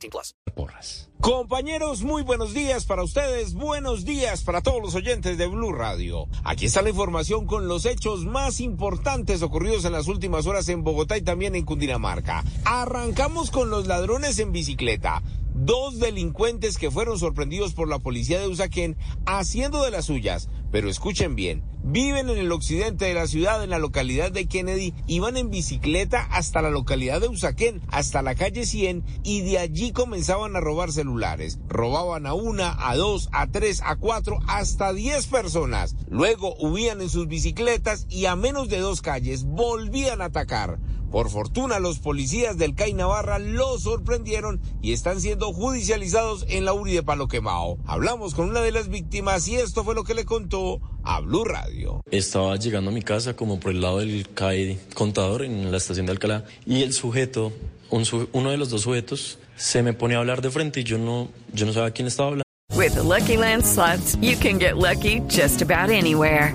18 plus. Porras. Compañeros, muy buenos días para ustedes. Buenos días para todos los oyentes de Blue Radio. Aquí está la información con los hechos más importantes ocurridos en las últimas horas en Bogotá y también en Cundinamarca. Arrancamos con los ladrones en bicicleta dos delincuentes que fueron sorprendidos por la policía de Usaquén haciendo de las suyas. Pero escuchen bien, viven en el occidente de la ciudad, en la localidad de Kennedy, iban en bicicleta hasta la localidad de Usaquén, hasta la calle 100, y de allí comenzaban a robar celulares. Robaban a una, a dos, a tres, a cuatro, hasta diez personas. Luego huían en sus bicicletas y a menos de dos calles volvían a atacar. Por fortuna, los policías del CAI Navarra los sorprendieron y están siendo judicializados en la URI de Palo Quemao. Hablamos con una de las víctimas y esto fue lo que le contó a Blue Radio. Estaba llegando a mi casa como por el lado del CAI contador en la estación de Alcalá y el sujeto, un uno de los dos sujetos, se me pone a hablar de frente y yo no, yo no sabía quién estaba hablando. With the Lucky Land slots, you can get lucky just about anywhere.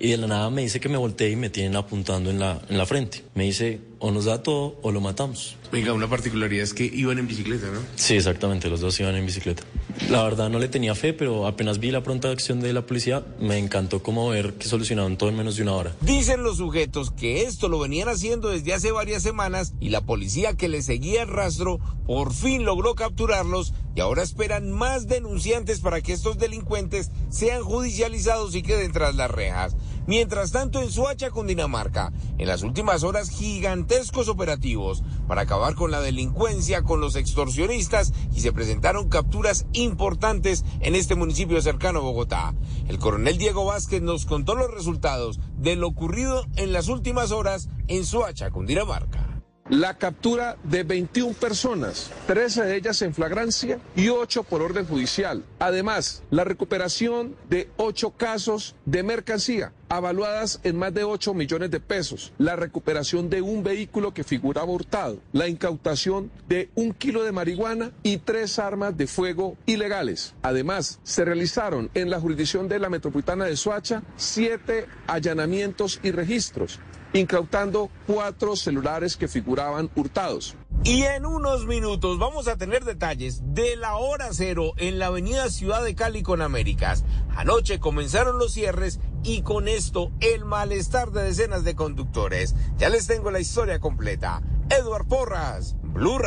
Y de la nada me dice que me volteé y me tienen apuntando en la, en la frente. Me dice, o nos da todo o lo matamos. Venga, una particularidad es que iban en bicicleta, ¿no? Sí, exactamente, los dos iban en bicicleta. La verdad no le tenía fe, pero apenas vi la pronta acción de la policía, me encantó como ver que solucionaron todo en menos de una hora. Dicen los sujetos que esto lo venían haciendo desde hace varias semanas y la policía que le seguía el rastro por fin logró capturarlos y ahora esperan más denunciantes para que estos delincuentes sean judicializados y queden tras las rejas. Mientras tanto, en Suacha, Cundinamarca, en las últimas horas, gigantescos operativos para acabar con la delincuencia, con los extorsionistas y se presentaron capturas importantes en este municipio cercano a Bogotá. El coronel Diego Vázquez nos contó los resultados de lo ocurrido en las últimas horas en Suacha, Cundinamarca la captura de 21 personas, 13 de ellas en flagrancia y 8 por orden judicial. Además, la recuperación de 8 casos de mercancía avaluadas en más de 8 millones de pesos, la recuperación de un vehículo que figuraba hurtado, la incautación de un kilo de marihuana y tres armas de fuego ilegales. Además, se realizaron en la jurisdicción de la Metropolitana de Soacha siete allanamientos y registros incautando cuatro celulares que figuraban hurtados. Y en unos minutos vamos a tener detalles de la hora cero en la avenida Ciudad de Cali con Américas. Anoche comenzaron los cierres y con esto el malestar de decenas de conductores. Ya les tengo la historia completa. Edward Porras, Blue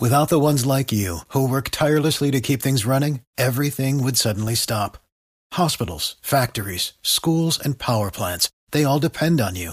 Without the ones like you, who work tirelessly to keep things running, everything would suddenly stop. Hospitals, factories, schools, and power plants, they all depend on you.